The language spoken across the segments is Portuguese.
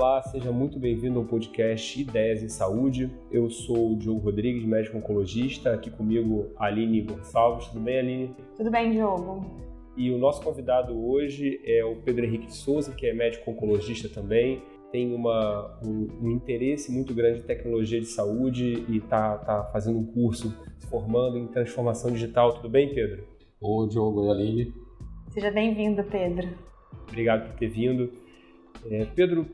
Olá, seja muito bem-vindo ao podcast Ideias em Saúde. Eu sou o Diogo Rodrigues, médico oncologista. Aqui comigo a Aline Gonçalves. Tudo bem, Aline? Tudo bem, Diogo. E o nosso convidado hoje é o Pedro Henrique Souza, que é médico oncologista também. Tem uma, um, um interesse muito grande em tecnologia de saúde e está tá fazendo um curso, se formando em transformação digital. Tudo bem, Pedro? Oi, Diogo e Aline. Seja bem-vindo, Pedro. Obrigado por ter vindo. É, Pedro,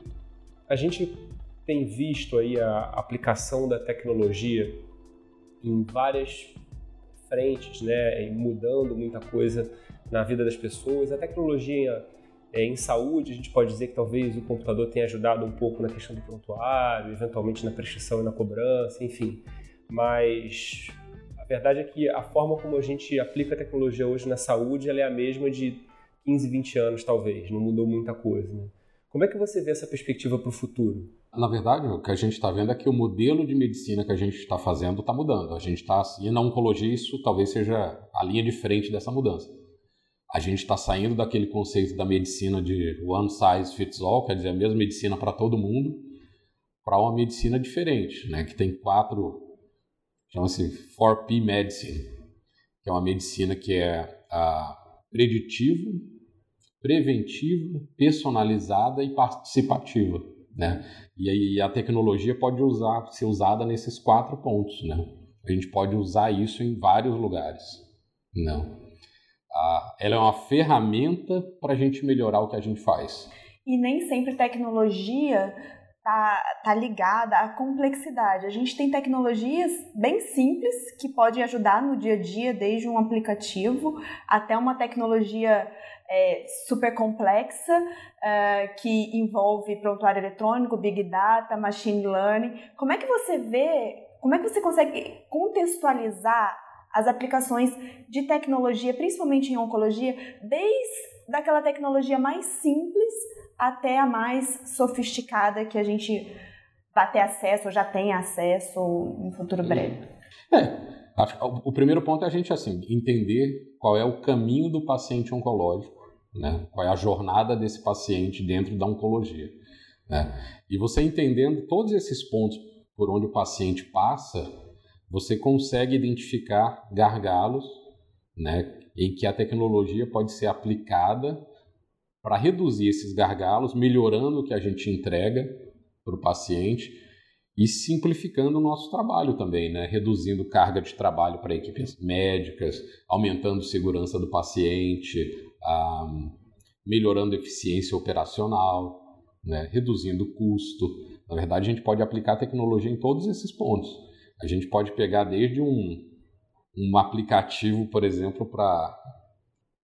a gente tem visto aí a aplicação da tecnologia em várias frentes, né, mudando muita coisa na vida das pessoas. A tecnologia é, em saúde, a gente pode dizer que talvez o computador tenha ajudado um pouco na questão do prontuário, eventualmente na prescrição e na cobrança, enfim. Mas a verdade é que a forma como a gente aplica a tecnologia hoje na saúde, ela é a mesma de 15, 20 anos, talvez. Não mudou muita coisa, né? Como é que você vê essa perspectiva para o futuro? Na verdade, o que a gente está vendo é que o modelo de medicina que a gente está fazendo está mudando. A gente está, e na oncologia isso talvez seja a linha de frente dessa mudança. A gente está saindo daquele conceito da medicina de one size fits all, quer dizer, a mesma medicina para todo mundo, para uma medicina diferente, né? que tem quatro, chama-se 4P Medicine, que é uma medicina que é a preditiva, preventiva, personalizada e participativa. Né? E aí a tecnologia pode usar, ser usada nesses quatro pontos. Né? A gente pode usar isso em vários lugares. Não. Ah, ela é uma ferramenta para a gente melhorar o que a gente faz. E nem sempre tecnologia tá, tá ligada à complexidade. A gente tem tecnologias bem simples que podem ajudar no dia a dia, desde um aplicativo até uma tecnologia é, super complexa é, que envolve prontuário eletrônico, big data, machine learning. Como é que você vê, como é que você consegue contextualizar as aplicações de tecnologia, principalmente em oncologia, desde daquela tecnologia mais simples até a mais sofisticada que a gente vai ter acesso ou já tem acesso em futuro breve? É, o primeiro ponto é a gente assim entender qual é o caminho do paciente oncológico, né? qual é a jornada desse paciente dentro da oncologia. Né? E você entendendo todos esses pontos por onde o paciente passa, você consegue identificar gargalos né, em que a tecnologia pode ser aplicada para reduzir esses gargalos, melhorando o que a gente entrega para o paciente e simplificando o nosso trabalho também, né? reduzindo carga de trabalho para equipes médicas, aumentando segurança do paciente, ah, melhorando eficiência operacional, né? reduzindo custo. Na verdade, a gente pode aplicar tecnologia em todos esses pontos. A gente pode pegar desde um, um aplicativo, por exemplo, para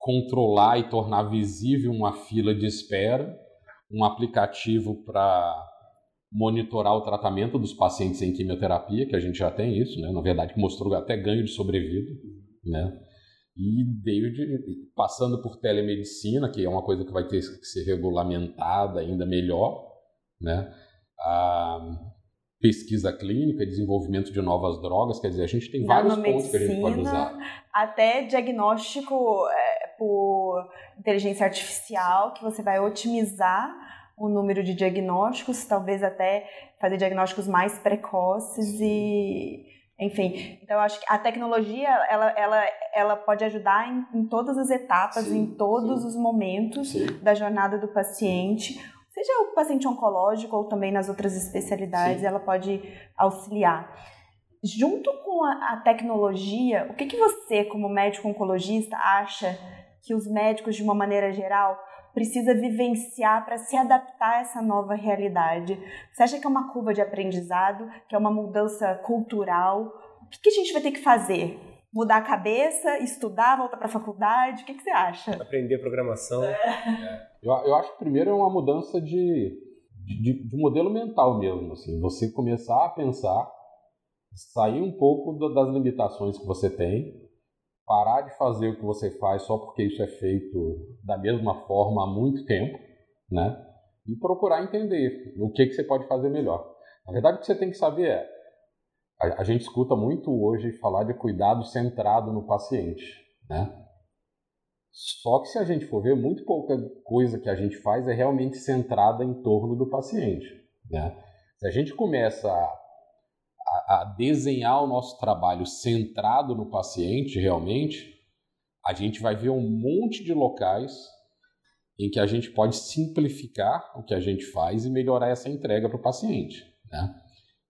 controlar e tornar visível uma fila de espera, um aplicativo para monitorar o tratamento dos pacientes em quimioterapia, que a gente já tem isso, né? na verdade, mostrou até ganho de sobrevida, né? E desde passando por telemedicina, que é uma coisa que vai ter que ser regulamentada ainda melhor, né? A pesquisa clínica, desenvolvimento de novas drogas, quer dizer, a gente tem vários pontos que a gente pode usar. Até diagnóstico por inteligência artificial, que você vai otimizar o número de diagnósticos, talvez até fazer diagnósticos mais precoces e enfim, então eu acho que a tecnologia ela, ela, ela pode ajudar em, em todas as etapas, sim, em todos sim. os momentos sim. da jornada do paciente, seja o paciente oncológico ou também nas outras especialidades, ela pode auxiliar. Junto com a, a tecnologia, o que, que você, como médico oncologista, acha que os médicos, de uma maneira geral, precisa vivenciar para se adaptar a essa nova realidade? Você acha que é uma curva de aprendizado, que é uma mudança cultural? O que, que a gente vai ter que fazer? Mudar a cabeça, estudar, voltar para a faculdade? O que, que, você acha? Aprender programação. É. Eu, eu, acho que primeiro é uma mudança de, de, de modelo mental mesmo. Assim, você começar a pensar, sair um pouco das limitações que você tem parar de fazer o que você faz só porque isso é feito da mesma forma há muito tempo, né? E procurar entender o que, que você pode fazer melhor. Na verdade, o que você tem que saber é: a, a gente escuta muito hoje falar de cuidado centrado no paciente, né? Só que se a gente for ver, muito pouca coisa que a gente faz é realmente centrada em torno do paciente. Né? Se a gente começa a, a, desenhar o nosso trabalho centrado no paciente realmente, a gente vai ver um monte de locais em que a gente pode simplificar o que a gente faz e melhorar essa entrega para o paciente. Né?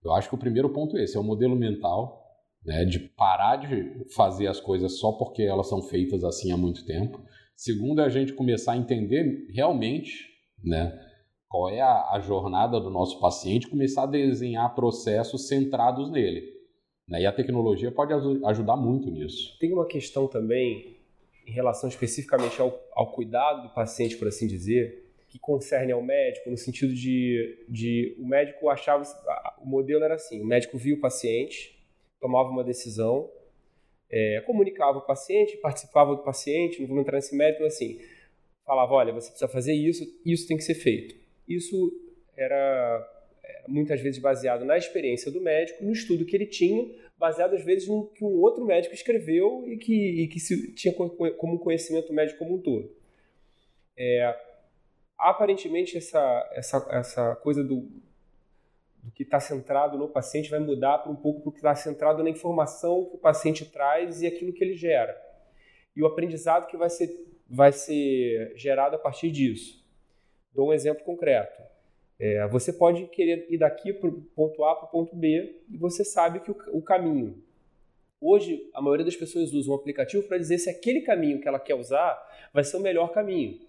Eu acho que o primeiro ponto é esse, é o modelo mental, né, de parar de fazer as coisas só porque elas são feitas assim há muito tempo. Segundo, é a gente começar a entender realmente né, qual é a, a jornada do nosso paciente, começar a desenhar processos centrados nele. Né? E a tecnologia pode ajudar muito nisso. Tem uma questão também em relação especificamente ao, ao cuidado do paciente, por assim dizer, que concerne ao médico, no sentido de, de o médico achava, o modelo era assim, o médico via o paciente, tomava uma decisão, é, comunicava o paciente, participava do paciente, não vou entrar nesse mérito, mas assim, falava, olha, você precisa fazer isso, isso tem que ser feito. Isso era muitas vezes baseado na experiência do médico, no estudo que ele tinha, baseado às vezes no que um outro médico escreveu e que, e que se, tinha como conhecimento médico como um todo. É, aparentemente, essa, essa, essa coisa do, do que está centrado no paciente vai mudar para um pouco para o que está centrado na informação que o paciente traz e aquilo que ele gera. E o aprendizado que vai ser, vai ser gerado a partir disso. Dou um exemplo concreto. É, você pode querer ir daqui para o ponto A para o ponto B e você sabe que o, o, caminho. Hoje, a maioria das pessoas usa um aplicativo para dizer se aquele caminho que ela quer usar vai ser o melhor caminho.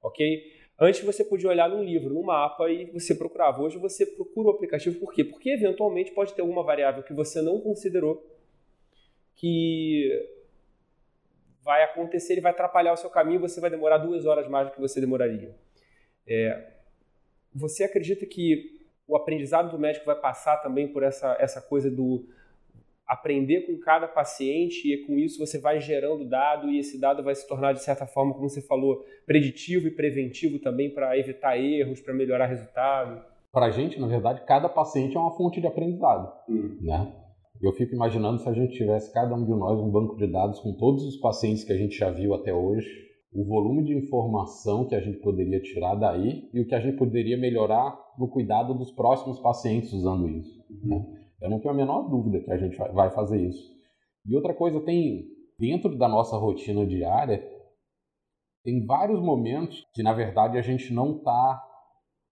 Ok? Antes você podia olhar num livro, num mapa e você procurava. Hoje você procura o aplicativo por quê? Porque eventualmente pode ter alguma variável que você não considerou que vai acontecer e vai atrapalhar o seu caminho. Você vai demorar duas horas mais do que você demoraria. É, você acredita que o aprendizado do médico vai passar também por essa, essa coisa do aprender com cada paciente e com isso você vai gerando dado e esse dado vai se tornar, de certa forma, como você falou, preditivo e preventivo também para evitar erros, para melhorar resultado? Para a gente, na verdade, cada paciente é uma fonte de aprendizado. Uhum. Né? Eu fico imaginando se a gente tivesse, cada um de nós, um banco de dados com todos os pacientes que a gente já viu até hoje, o volume de informação que a gente poderia tirar daí e o que a gente poderia melhorar no cuidado dos próximos pacientes usando isso. Né? Eu não tenho a menor dúvida que a gente vai fazer isso. E outra coisa, tem dentro da nossa rotina diária, tem vários momentos que na verdade a gente não está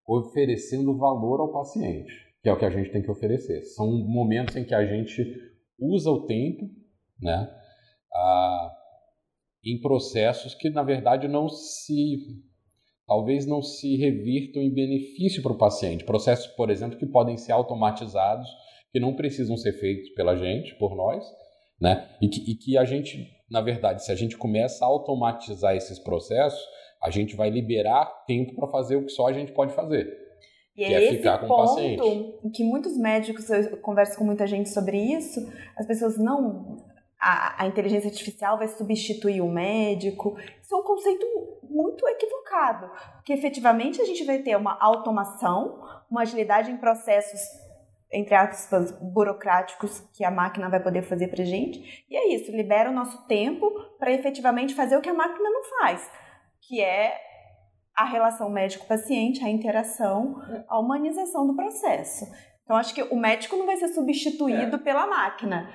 oferecendo valor ao paciente, que é o que a gente tem que oferecer. São momentos em que a gente usa o tempo, né? Ah, em processos que, na verdade, não se. talvez não se revirtam em benefício para o paciente. Processos, por exemplo, que podem ser automatizados, que não precisam ser feitos pela gente, por nós, né? E que, e que a gente, na verdade, se a gente começa a automatizar esses processos, a gente vai liberar tempo para fazer o que só a gente pode fazer. E é, é ficar com o paciente. que muitos médicos, eu converso com muita gente sobre isso, as pessoas não a, a, inteligência artificial vai substituir o médico. Isso é um conceito muito equivocado, porque efetivamente a gente vai ter uma automação, uma agilidade em processos, entre aspas, burocráticos que a máquina vai poder fazer para gente. E é isso, libera o nosso tempo para efetivamente fazer o que a máquina não faz, que é a relação médico-paciente, a interação, a humanização do processo. Então, acho que o médico não vai ser substituído é. pela máquina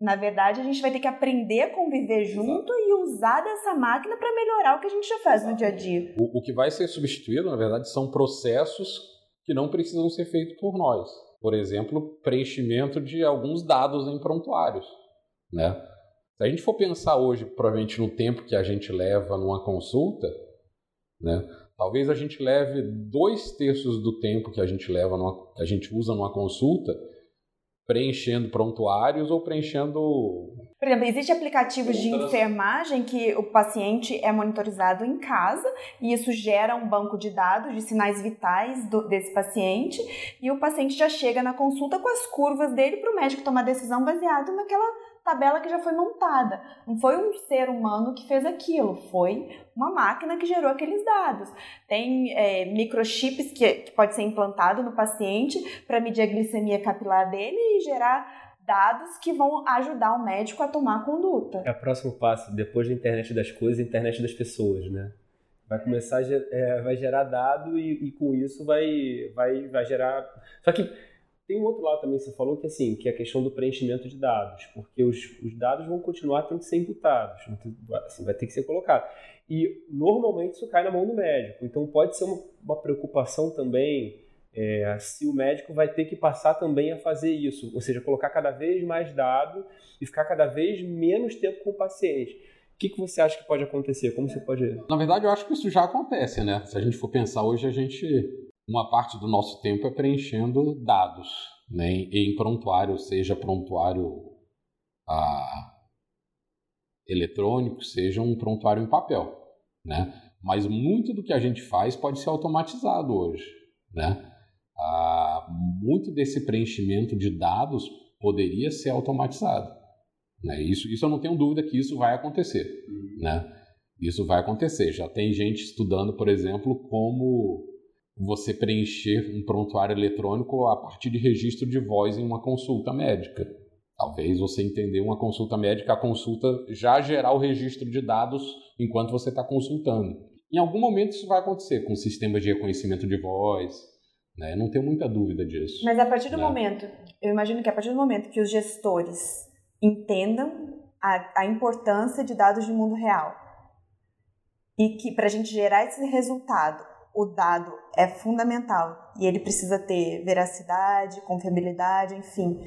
na verdade, a gente vai ter que aprender a conviver junto Exato. e usar dessa máquina para melhorar o que a gente já faz Exato. no dia a dia. O, o, que vai ser substituído, na verdade, são processos que não precisam ser feitos por nós. Por exemplo, preenchimento de alguns dados em prontuários. Né? Se a gente for pensar hoje, provavelmente, no tempo que a gente leva numa consulta, né? talvez a gente leve dois terços do tempo que a gente leva, numa, que a gente usa numa consulta preenchendo prontuários ou preenchendo. Por exemplo, existem aplicativos de enfermagem que o paciente é monitorizado em casa e isso gera um banco de dados de sinais vitais do, desse paciente e o paciente já chega na consulta com as curvas dele para o médico tomar decisão baseado naquela tabela que já foi montada. Não foi um ser humano que fez aquilo, foi uma máquina que gerou aqueles dados. Tem é, microchips que, que pode ser implantado no paciente para medir a glicemia capilar dele e gerar dados que vão ajudar o médico a tomar a conduta. É o próximo passo, depois da internet das coisas, internet das pessoas, né? Vai começar a é, vai gerar dado e, e, com isso vai, vai, vai gerar. Só que tem um outro lado também que você falou que assim, que é a questão do preenchimento de dados, porque os, os dados vão continuar tendo que ser imputados, assim, vai ter que ser colocado. E normalmente isso cai na mão do médico. Então pode ser uma, uma preocupação também é, se o médico vai ter que passar também a fazer isso, ou seja, colocar cada vez mais dado e ficar cada vez menos tempo com o paciente. O que, que você acha que pode acontecer? Como você pode. Na verdade, eu acho que isso já acontece, né? Se a gente for pensar hoje, a gente. Uma parte do nosso tempo é preenchendo dados, né? Em prontuário, seja prontuário ah, eletrônico, seja um prontuário em papel, né? Mas muito do que a gente faz pode ser automatizado hoje, né? Ah, muito desse preenchimento de dados poderia ser automatizado. Né? Isso, isso eu não tenho dúvida que isso vai acontecer. Uhum. Né? Isso vai acontecer. Já tem gente estudando, por exemplo, como você preencher um prontuário eletrônico a partir de registro de voz em uma consulta médica. Talvez você entender uma consulta médica, a consulta já gerar o registro de dados enquanto você está consultando. Em algum momento isso vai acontecer com sistemas de reconhecimento de voz, né? Não tenho muita dúvida disso. Mas a partir do né? momento, eu imagino que a partir do momento que os gestores entendam a, a importância de dados de mundo real e que para a gente gerar esse resultado, o dado é fundamental e ele precisa ter veracidade, confiabilidade, enfim.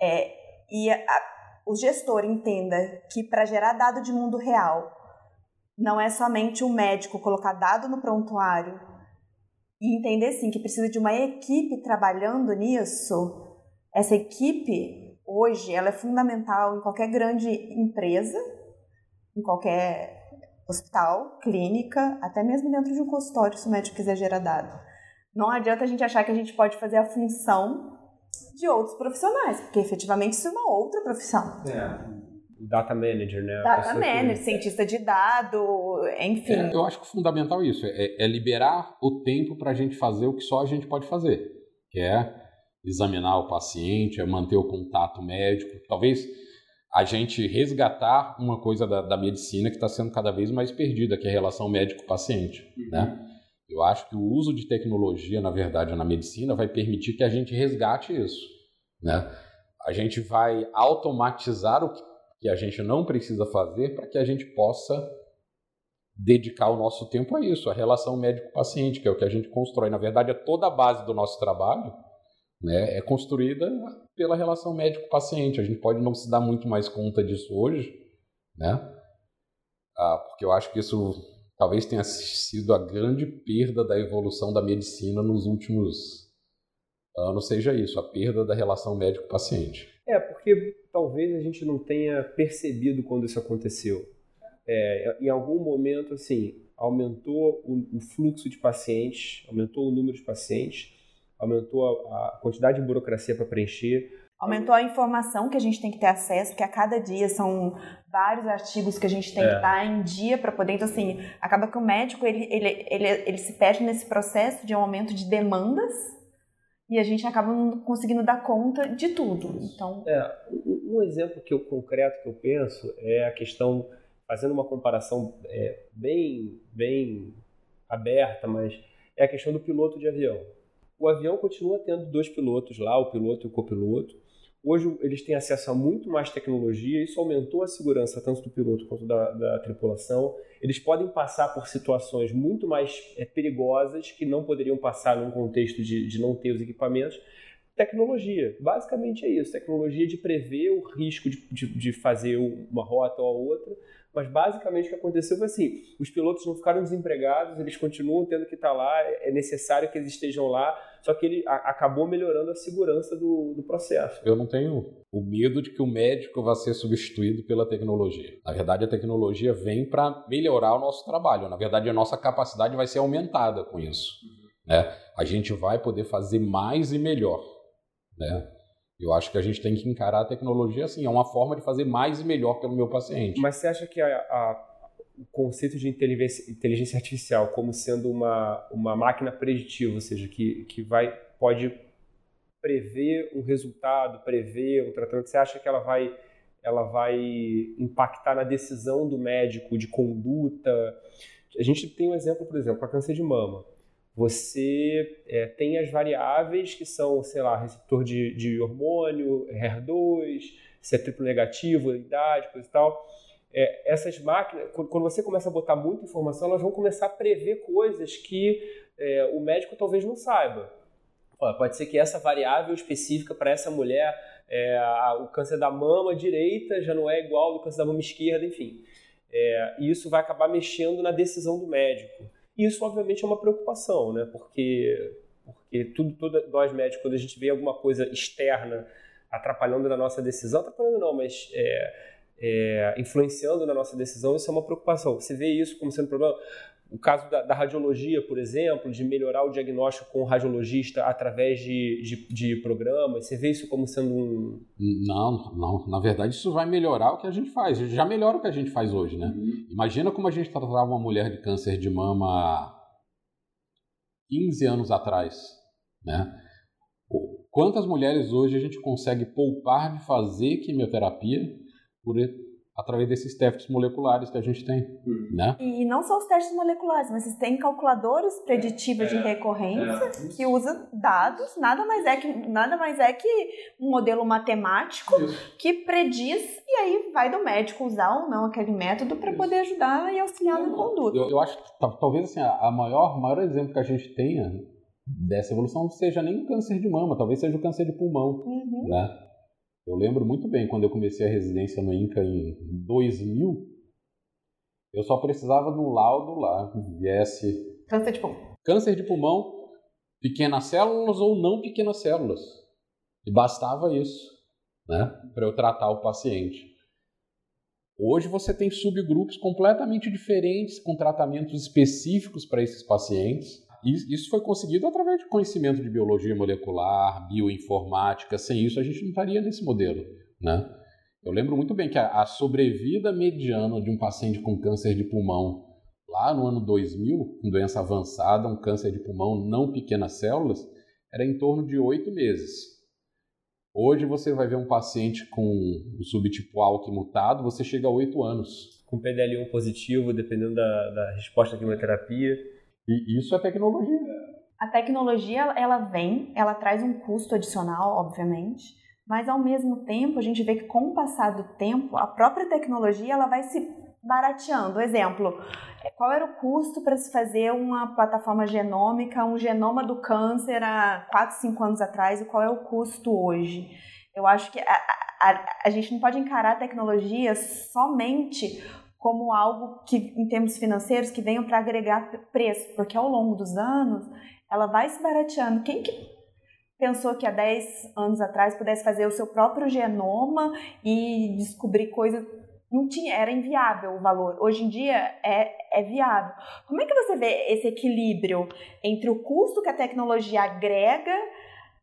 É, e a, o gestor entenda que para gerar dado de mundo real, não é somente o médico colocar dado no prontuário e entender sim que precisa de uma equipe trabalhando nisso. Essa equipe hoje ela é fundamental em qualquer grande empresa, em qualquer hospital, clínica, até mesmo dentro de um consultório se o médico quiser gerar dado. Não adianta a gente achar que a gente pode fazer a função de outros profissionais, porque efetivamente isso é uma outra profissão. É data manager, né? Data manager, que... cientista de dado, enfim. É, eu acho que o fundamental é isso, é, é liberar o tempo para a gente fazer o que só a gente pode fazer, que é examinar o paciente, é manter o contato médico, talvez a gente resgatar uma coisa da, da medicina que está sendo cada vez mais perdida, que é a relação médico-paciente, uhum. né? Eu acho que o uso de tecnologia, na verdade, na medicina vai permitir que a gente resgate isso, né? A gente vai automatizar o que que a gente não precisa fazer para que a gente possa dedicar o nosso tempo a isso, a relação médico-paciente, que é o que a gente constrói. Na verdade, é toda a base do nosso trabalho né, é construída pela relação médico-paciente. A gente pode não se dar muito mais conta disso hoje, né? Ah, porque eu acho que isso talvez tenha sido a grande perda da evolução da medicina nos últimos anos, seja isso, a perda da relação médico-paciente. É, porque talvez a gente não tenha percebido quando isso aconteceu. É, em algum momento, assim, aumentou o, o, fluxo de pacientes, aumentou o número de pacientes, aumentou a, a quantidade de burocracia para preencher. Aumentou a informação que a gente tem que ter acesso, porque a cada dia são vários artigos que a gente tem é. que estar em dia para poder. Então, assim, acaba que o médico ele, ele, ele, ele se perde nesse processo de um aumento de demandas e a gente acaba não conseguindo dar conta de tudo. Então, é, um exemplo que eu concreto que eu penso é a questão fazendo uma comparação é, bem bem aberta, mas é a questão do piloto de avião. O avião continua tendo dois pilotos lá, o piloto e o copiloto. Hoje eles têm acesso a muito mais tecnologia, isso aumentou a segurança tanto do piloto quanto da, da tripulação. Eles podem passar por situações muito mais é, perigosas que não poderiam passar num contexto de, de não ter os equipamentos. Tecnologia, basicamente é isso: tecnologia de prever o risco de, de, de fazer uma rota ou outra mas basicamente o que aconteceu foi assim: os pilotos não ficaram desempregados, eles continuam tendo que estar lá, é necessário que eles estejam lá, só que ele a, acabou melhorando a segurança do, do processo. Eu não tenho o medo de que o médico vá ser substituído pela tecnologia. Na verdade, a tecnologia vem para melhorar o nosso trabalho. Na verdade, a nossa capacidade vai ser aumentada com isso. Né? A gente vai poder fazer mais e melhor. Né? Eu acho que a gente tem que encarar a tecnologia assim, é uma forma de fazer mais e melhor pelo meu paciente. Mas você acha que a, a, o conceito de inteligência, artificial como sendo uma, uma máquina preditiva, ou seja, que, que vai, pode prever um resultado, prever um tratamento? Você acha que ela vai, ela vai impactar na decisão do médico de conduta? A gente tem um exemplo, por exemplo, a câncer de mama. Você é, tem as variáveis que são, sei lá, receptor de, de hormônio, HER2, se é triplo negativo, idade, coisa e tal. É, essas máquinas, quando você começa a botar muita informação, elas vão começar a prever coisas que é, o médico talvez não saiba. Pode ser que essa variável específica para essa mulher, é, a, o câncer da mama direita já não é igual ao do câncer da mama esquerda, enfim. É, e isso vai acabar mexendo na decisão do médico. E isso, obviamente, é uma preocupação, né? Porque, porque tudo, tudo, nós médicos, quando a gente vê alguma coisa externa atrapalhando na nossa decisão, atrapalhando não, mas é, é, influenciando na nossa decisão, isso é uma preocupação. Você vê isso como sendo um problema. O caso da, da, radiologia, por exemplo, de melhorar o diagnóstico com o radiologista através de, de, de, programas, você vê isso como sendo um. Não, não. Na verdade, isso vai melhorar o que a gente faz. Já melhora o que a gente faz hoje, né? Uhum. Imagina como a gente tratava uma mulher de câncer de mama 15 anos atrás, né? Quantas mulheres hoje a gente consegue poupar de fazer quimioterapia por através desses testes moleculares que a gente tem, uhum. né? E não só os testes moleculares, mas vocês têm calculadores preditivos é, de recorrência é, que usa dados, nada mais é que nada mais é que um modelo matemático isso. que prediz e aí vai do médico usar ou não aquele método para poder ajudar e auxiliar na conduta. Eu, eu acho que talvez assim a maior maior exemplo que a gente tenha dessa evolução seja nem o câncer de mama, talvez seja o câncer de pulmão, uhum. né? Eu lembro muito bem quando eu comecei a residência no INCA em 2000, eu só precisava de um laudo lá, viesse. Câncer de pulmão. Câncer de pulmão, pequenas células ou não pequenas células. E bastava isso, né, para eu tratar o paciente. Hoje você tem subgrupos completamente diferentes, com tratamentos específicos para esses pacientes. Isso foi conseguido através de conhecimento de biologia molecular, bioinformática. Sem isso, a gente não estaria nesse modelo. Né? Eu lembro muito bem que a, sobrevida mediana de um paciente com câncer de pulmão lá no ano 2000, com doença avançada, um câncer de pulmão não pequenas células, era em torno de oito meses. Hoje você vai ver um paciente com o subtipo ALK mutado, você chega a oito anos. Com PDL1 positivo, dependendo da, da resposta à quimioterapia. E isso é tecnologia. A tecnologia, ela vem, ela traz um custo adicional, obviamente, mas ao mesmo tempo a gente vê que com o passar do tempo, a própria tecnologia ela vai se barateando. Exemplo, é, qual era o custo para se fazer uma plataforma genômica, um genoma do câncer há 4, 5 anos atrás e qual é o custo hoje? Eu acho que a, a, a gente não pode encarar a tecnologia somente como algo que, em termos financeiros, que venham para agregar preço, porque ao longo dos anos ela vai se barateando. Quem que pensou que há 10 anos atrás pudesse fazer o seu próprio genoma e descobrir coisas não tinha, era inviável o valor. Hoje em dia é, é viável. Como é que você vê esse equilíbrio entre o custo que a tecnologia agrega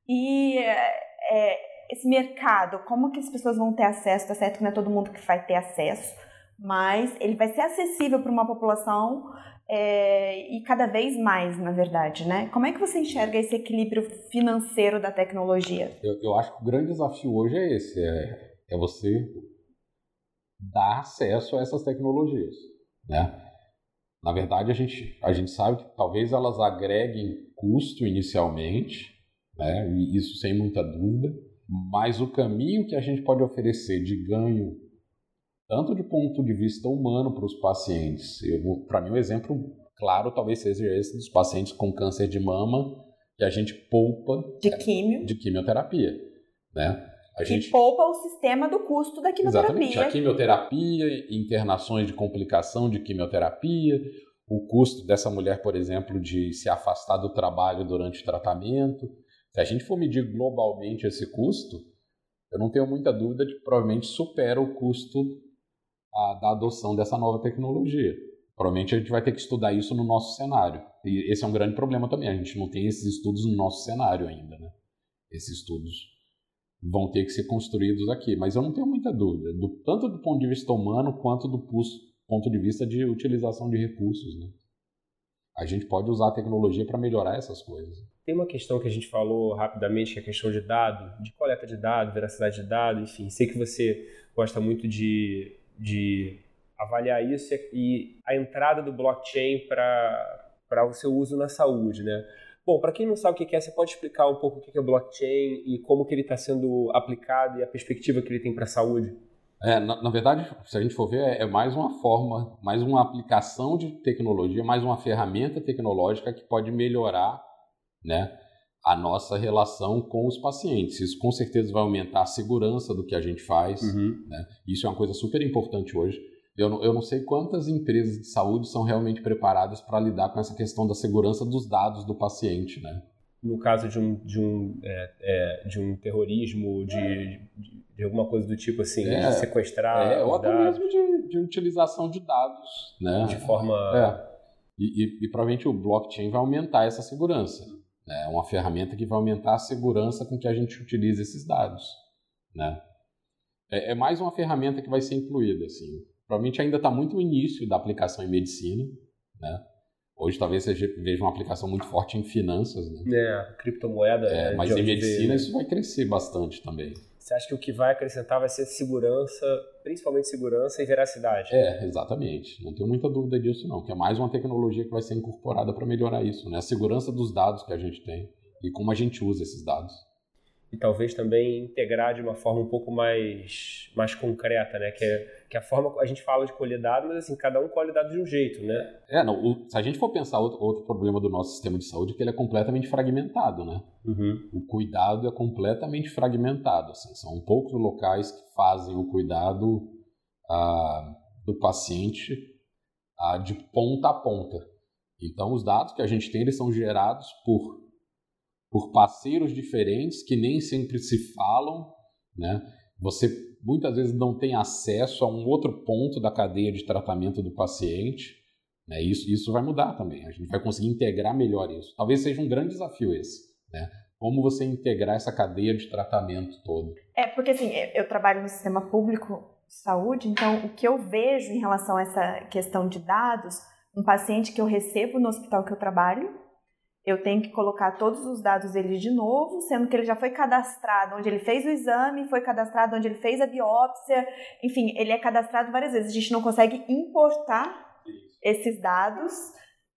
e é, esse mercado? Como que as pessoas vão ter acesso? Tá certo que não é todo mundo que vai ter acesso, mas ele vai ser acessível para uma população é, e cada vez mais, na verdade, né? Como é que você enxerga esse equilíbrio financeiro da tecnologia? Eu, eu acho que o grande desafio hoje é esse, é, é você dar acesso a essas tecnologias, né? Na verdade, a gente, a gente sabe que talvez elas agreguem custo inicialmente, né? Isso sem muita dúvida, mas o caminho que a gente pode oferecer de ganho tanto de ponto de vista humano para os pacientes. Para mim, um exemplo claro talvez seja esse dos pacientes com câncer de mama que a gente poupa de, quimio. de quimioterapia, né? A que gente... poupa o sistema do custo da quimioterapia. Exatamente. A quimioterapia, internações de complicação de quimioterapia, o custo dessa mulher, por exemplo, de se afastar do trabalho durante o tratamento. Se a gente for medir globalmente esse custo, eu não tenho muita dúvida de que provavelmente supera o custo a, da adoção dessa nova tecnologia. Provavelmente a gente vai ter que estudar isso no nosso cenário. E esse é um grande problema também. A gente não tem esses estudos no nosso cenário ainda, né? Esses estudos vão ter que ser construídos aqui. Mas eu não tenho muita dúvida, do, tanto do ponto de vista humano quanto do ponto de vista de utilização de recursos, né? a gente pode usar a tecnologia para melhorar essas coisas. Tem uma questão que a gente falou rapidamente, que é a questão de dado, de coleta de dados, veracidade de dados, enfim. Sei que você gosta muito de, de avaliar isso e a entrada do blockchain para o seu uso na saúde, né? Bom, para quem não sabe o que é, você pode explicar um pouco o que é o blockchain e como que ele está sendo aplicado e a perspectiva que ele tem para a saúde? É, na, na, verdade, se a gente for ver, é, é, mais uma forma, mais uma aplicação de tecnologia, mais uma ferramenta tecnológica que pode melhorar né, a nossa relação com os pacientes. Isso com certeza vai aumentar a segurança do que a gente faz. Uhum. Né? Isso é uma coisa super importante hoje. Eu não, eu não sei quantas empresas de saúde são realmente preparadas para lidar com essa questão da segurança dos dados do paciente. Né? no caso de um, de um, é, é, de um terrorismo, de, de, de, alguma coisa do tipo assim, é, de sequestrar. É, ou até mesmo de, de, utilização de dados. Né? De forma. É. E, e, e, provavelmente o blockchain vai aumentar essa segurança. Né? É uma ferramenta que vai aumentar a segurança com que a gente utiliza esses dados. Né? É, é mais uma ferramenta que vai ser incluída. Assim. Provavelmente ainda está muito no início da aplicação em medicina. Né? Hoje talvez você veja uma aplicação muito forte em finanças, né? É, criptomoeda. É, mas em medicina isso vai crescer bastante também. Você acha que o que vai acrescentar vai ser segurança, principalmente segurança e veracidade? É, exatamente. Não tenho muita dúvida disso não, que é mais uma tecnologia que vai ser incorporada para melhorar isso, né? A segurança dos dados que a gente tem e como a gente usa esses dados e talvez também integrar de uma forma um pouco mais, mais concreta, né? Que é, que é a forma a gente fala de colher dados, mas assim, cada um colhe dados de um jeito, né? É, não, o, se a gente for pensar outro, outro, problema do nosso sistema de saúde, é que ele é completamente fragmentado, né? Uhum. O cuidado é completamente fragmentado, assim, são poucos locais que fazem o cuidado ah, do paciente ah, de ponta a ponta. Então, os dados que a gente tem, eles são gerados por por parceiros diferentes que nem sempre se falam, né? Você muitas vezes não tem acesso a um outro ponto da cadeia de tratamento do paciente. Né? Isso, isso vai mudar também. A gente vai conseguir integrar melhor isso. Talvez seja um grande desafio esse. Né? Como você integrar essa cadeia de tratamento todo? É, porque assim, eu trabalho no sistema público de saúde, então o que eu vejo em relação a essa questão de dados, um paciente que eu recebo no hospital que eu trabalho, eu tenho que colocar todos os dados dele de novo, sendo que ele já foi cadastrado onde ele fez o exame, foi cadastrado onde ele fez a biópsia, enfim, ele é cadastrado várias vezes. A gente não consegue importar esses dados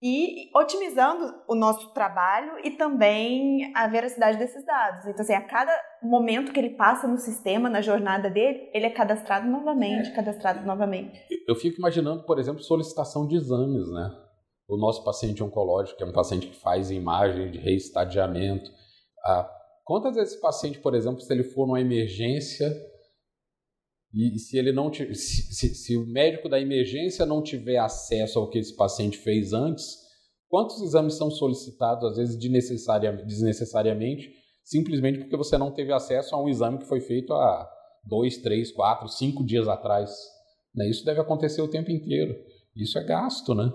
e otimizando o nosso trabalho e também a veracidade desses dados. Então, assim, a cada momento que ele passa no sistema, na jornada dele, ele é cadastrado novamente, é. cadastrado novamente. Eu fico imaginando, por exemplo, solicitação de exames, né? O nosso paciente oncológico, que é um paciente que faz imagem de reestadiamento. Ah, quantas vezes esse paciente, por exemplo, se ele for numa emergência e se ele não se, se, se, o médico da emergência não tiver acesso ao que esse paciente fez antes, quantos exames são solicitados às vezes desnecessariamente, simplesmente porque você não teve acesso a um exame que foi feito há dois, três, quatro, cinco dias atrás? Né? Isso deve acontecer o tempo inteiro. Isso é gasto, né?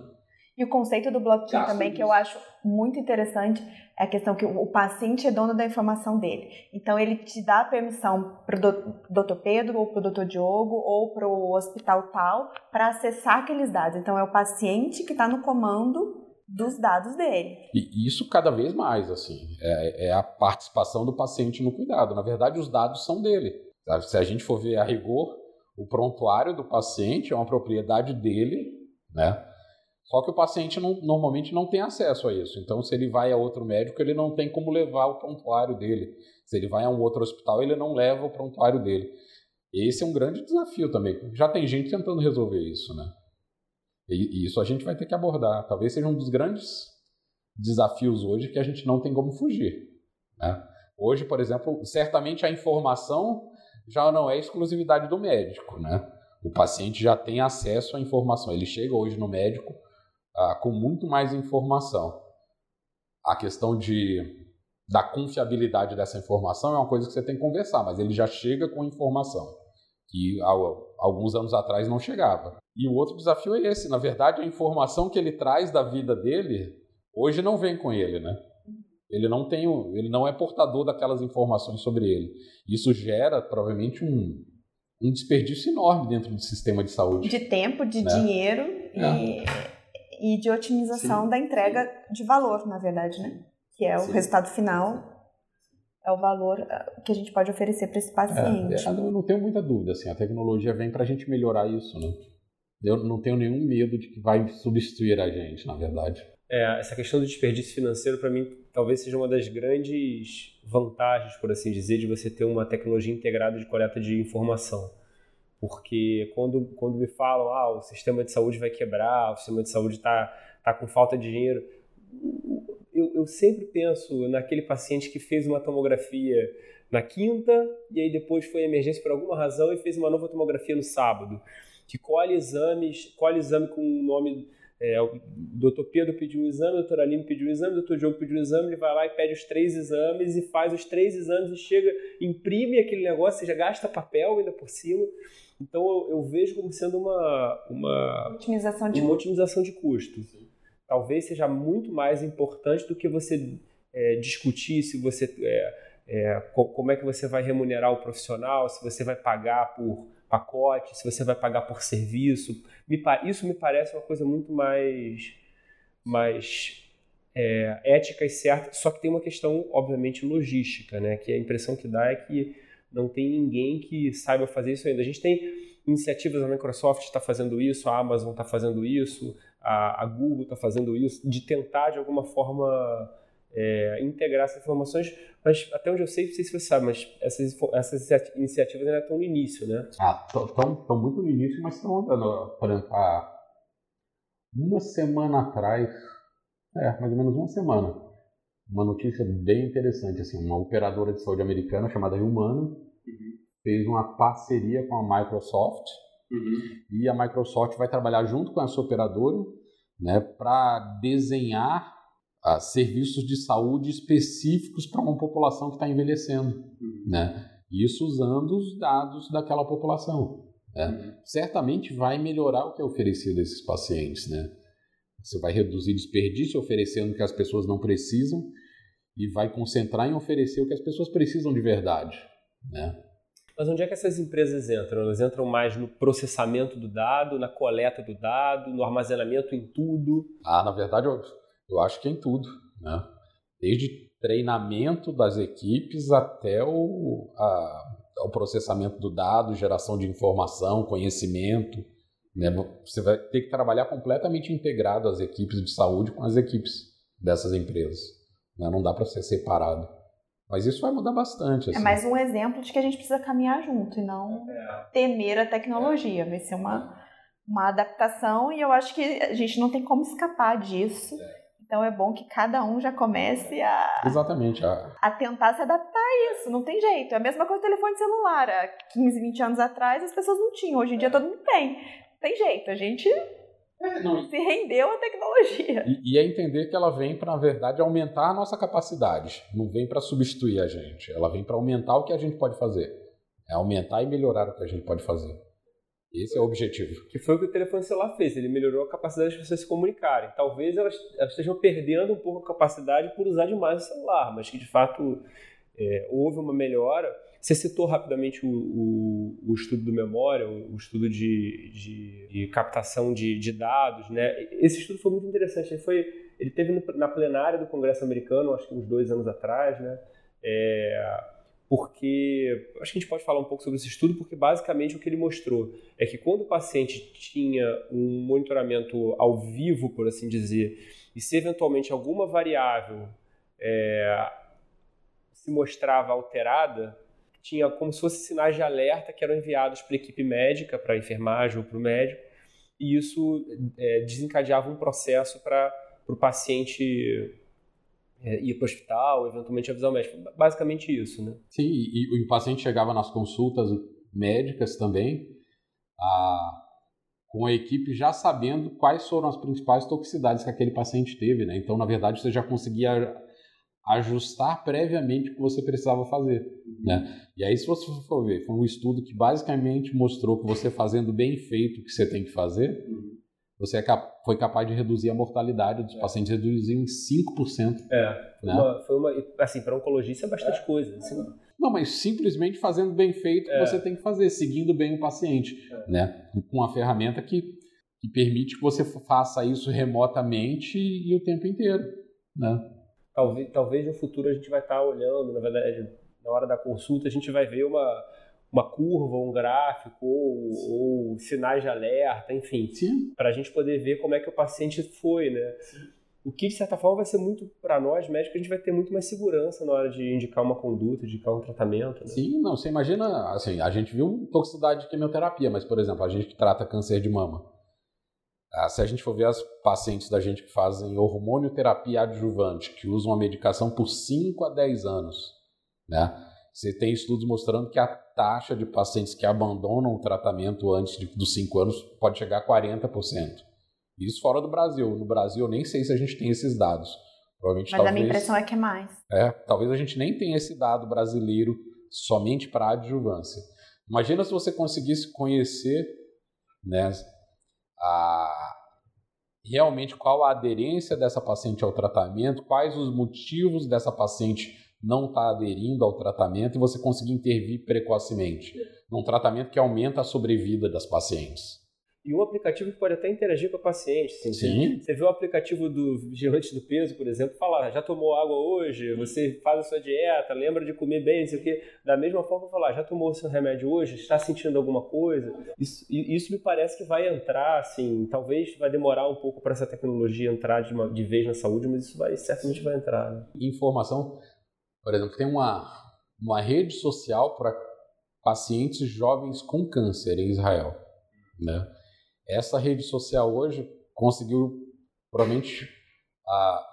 E o conceito do blockchain também, que eu acho muito interessante, é a questão que o paciente é dono da informação dele. Então, ele te dá a permissão para o doutor Pedro, ou para o doutor Diogo, ou para o hospital tal, para acessar aqueles dados. Então, é o paciente que está no comando dos dados dele. E isso cada vez mais, assim, é, é, a participação do paciente no cuidado. Na verdade, os dados são dele. Se a gente for ver a rigor, o prontuário do paciente é uma propriedade dele, né? Só que o paciente não, normalmente não tem acesso a isso. Então, se ele vai a outro médico, ele não tem como levar o prontuário dele. Se ele vai a um outro hospital, ele não leva o prontuário dele. Esse é um grande desafio também. Já tem gente tentando resolver isso, né? E, e isso a gente vai ter que abordar. Talvez seja um dos grandes desafios hoje que a gente não tem como fugir. Né? Hoje, por exemplo, certamente a informação já não é exclusividade do médico, né? O paciente já tem acesso à informação. Ele chega hoje no médico ah, com muito mais informação. A questão de, da confiabilidade dessa informação é uma coisa que você tem que conversar, mas ele já chega com informação, que alguns anos atrás não chegava. E o outro desafio é esse, na verdade, a informação que ele traz da vida dele hoje não vem com ele, né? Ele não tem, ele não é portador daquelas informações sobre ele. Isso gera provavelmente um, um desperdício enorme dentro do sistema de saúde. De tempo, de né? dinheiro é. e e de otimização Sim. da entrega de valor, na verdade, né? Que é Sim. o resultado final é o valor ah, que a gente pode oferecer para esse paciente. É, eu não tenho muita dúvida, assim, a tecnologia vem para a gente melhorar isso, né? Eu não tenho nenhum medo de que vai substituir a gente, na verdade. É, essa questão do desperdício financeiro, para mim, talvez seja uma das grandes vantagens, por assim dizer, de você ter uma tecnologia integrada de coleta de informação. Porque quando, quando me falam, ah, o sistema de saúde vai quebrar, o sistema de saúde está tá com falta de dinheiro, eu, eu sempre penso naquele paciente que fez uma tomografia na quinta e aí depois foi emergência por alguma razão e fez uma nova tomografia no sábado, que colhe exames, colhe exame com o nome é, o doutor Pedro pediu um exame, o doutor Aline pediu um exame, o doutor Diogo pediu um exame, ele vai lá e pede os três exames e faz os três exames e chega, imprime aquele negócio, já gasta papel ainda por cima. Então eu, eu vejo como sendo uma, uma, otimização de, uma otimização de custo. Talvez seja muito mais importante do que você é, discutir se você é, é, como é que você vai remunerar o profissional, se você vai pagar por pacote, se você vai pagar por serviço. isso me parece uma coisa muito mais, mais é, ética e certa, só que tem uma questão, obviamente, logística, né? que a impressão que dá é que não tem ninguém que saiba fazer isso ainda. A gente tem iniciativas, a Microsoft está fazendo isso, a Amazon está fazendo isso, a, a Google está fazendo isso, de tentar, de alguma forma, é, integrar essas informações, mas até onde eu sei, não sei se você sabe, mas essas, essas iniciativas ainda estão no início, né? Ah, estão muito no início, mas estão andando. Por exemplo, há uma semana atrás, é, mais ou menos uma semana, uma notícia bem interessante, assim, uma operadora de saúde americana chamada Humana uhum. fez uma parceria com a Microsoft uhum. e a Microsoft vai trabalhar junto com essa operadora né, para desenhar uh, serviços de saúde específicos para uma população que está envelhecendo, uhum. né? Isso usando os dados daquela população. Né? Uhum. Certamente vai melhorar o que é oferecido a esses pacientes, né? Você vai reduzir desperdício oferecendo o que as pessoas não precisam e vai concentrar em oferecer o que as pessoas precisam de verdade, né? Mas onde é que essas empresas entram? Elas entram mais no processamento do dado, na coleta do dado, no armazenamento em tudo? Ah, na verdade, eu eu acho que é em tudo, né? Desde treinamento das equipes até o, a, o processamento do dado, geração de informação, conhecimento. Né? Você vai ter que trabalhar completamente integrado as equipes de saúde com as equipes dessas empresas. Né? Não dá para ser separado. Mas isso vai mudar bastante. É assim. É mais um exemplo de que a gente precisa caminhar junto e não temer a tecnologia. Vai ser uma, uma adaptação e eu acho que a gente não tem como escapar disso. É. Então é bom que cada um já comece a. Exatamente. A, a tentar se adaptar a isso. Não tem jeito. É a mesma coisa do telefone celular. Há 15, 20 anos atrás as pessoas não tinham. Hoje em dia todo mundo tem. Não tem jeito. A gente é, não, se rendeu à tecnologia. E, e é entender que ela vem para, na verdade, aumentar a nossa capacidade. Não vem para substituir a gente. Ela vem para aumentar o que a gente pode fazer. É aumentar e melhorar o que a gente pode fazer. Esse é o objetivo. Que foi o que o telefone celular fez. Ele melhorou a capacidade das pessoas se comunicarem. Talvez elas, elas estejam perdendo um pouco a capacidade por usar demais o celular, mas que de fato é, houve uma melhora. Você citou rapidamente o, o, o estudo do memória, o, o estudo de, de, de captação de, de, dados, né? Esse estudo foi muito interessante. Ele, foi, ele teve na plenária do Congresso americano, acho que uns dois anos atrás, né? É, porque acho que a gente pode falar um pouco sobre esse estudo, porque basicamente o que ele mostrou é que quando o paciente tinha um monitoramento ao vivo, por assim dizer, e se eventualmente alguma variável é, se mostrava alterada, tinha como se fossem sinais de alerta que eram enviados para a equipe médica, para a enfermagem ou para o médico, e isso é, desencadeava um processo para o paciente é, ir para o hospital, eventualmente avisar o médico. Basicamente isso, né? Sim, e, e o paciente chegava nas consultas médicas também, a, com a equipe já sabendo quais foram as principais toxicidades que aquele paciente teve, né? Então, na verdade, você já conseguia ajustar previamente o que você precisava fazer, né? E aí, se você for ver, foi um estudo que basicamente mostrou que você fazendo bem feito o que você tem que fazer, você é cap foi capaz de reduzir a mortalidade dos é. pacientes, reduziu em 5%. É, né? uma, foi uma, assim, para oncologista é bastante é. coisa. Assim. Não, mas simplesmente fazendo bem feito o que é. você tem que fazer, seguindo bem o paciente, é. né? Com a ferramenta que que permite que você faça isso remotamente e o tempo inteiro, né? Talvez, talvez no futuro a gente vai estar olhando, na verdade, na hora da consulta a gente vai ver uma, uma curva, um gráfico ou, ou sinais de alerta, enfim, para a gente poder ver como é que o paciente foi, né? Sim. O que, de certa forma, vai ser muito, para nós médicos, a gente vai ter muito mais segurança na hora de indicar uma conduta, indicar um tratamento. Né? Sim, não, você imagina, assim, a gente viu toxicidade de quimioterapia, mas, por exemplo, a gente que trata câncer de mama, ah, se a gente for ver as pacientes da gente que fazem hormonioterapia adjuvante, que usam a medicação por 5 a 10 anos, né? Você tem estudos mostrando que a taxa de pacientes que abandonam o tratamento antes de, dos 5 anos pode chegar a 40%. Isso fora do Brasil. No Brasil, eu nem sei se a gente tem esses dados. Provavelmente, Mas talvez, a minha impressão é que é mais. É, talvez a gente nem tenha esse dado brasileiro somente para adjuvância. Imagina se você conseguisse conhecer né, a, realmente qual a aderência dessa paciente ao tratamento, quais os motivos dessa paciente não estar tá aderindo ao tratamento e você conseguir intervir precocemente num tratamento que aumenta a sobrevida das pacientes e um aplicativo que pode até interagir com a paciente. Assim, Sim. Você vê o aplicativo do vigilante do peso, por exemplo, falar, já tomou água hoje, você faz a sua dieta, lembra de comer bem, não sei o quê. Da mesma forma, falar, já tomou o seu remédio hoje, está sentindo alguma coisa? Isso, isso me parece que vai entrar, assim, talvez vai demorar um pouco para essa tecnologia entrar de, uma, de vez na saúde, mas isso vai certamente vai entrar. Né? Informação, por exemplo, tem uma, uma rede social para pacientes jovens com câncer em Israel, né? essa rede social hoje conseguiu, provavelmente, a,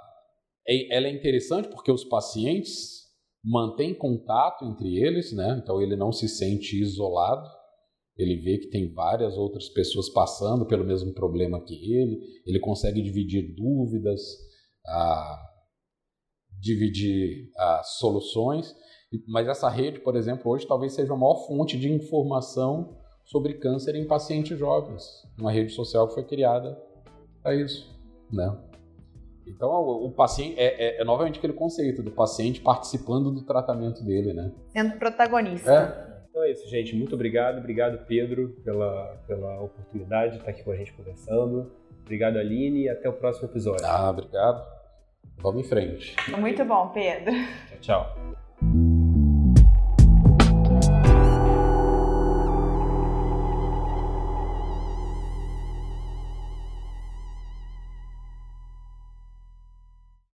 ela é interessante porque os pacientes mantêm contato entre eles, né? então ele não se sente isolado, ele vê que tem várias outras pessoas passando pelo mesmo problema que ele, ele consegue dividir dúvidas, a, dividir a, soluções, mas essa rede, por exemplo, hoje talvez seja a maior fonte de informação sobre câncer em pacientes jovens, uma rede social que foi criada para isso, né? Então, o, o paciente é, é, é, novamente aquele conceito do paciente participando do tratamento dele, né? Sendo protagonista. É. Então é isso, gente. Muito obrigado. Obrigado, Pedro, pela, pela oportunidade de estar aqui com a gente conversando. Obrigado, Aline, e até o próximo episódio. Ah, obrigado. Vamos em frente. Muito bom, Pedro. Tchau, tchau.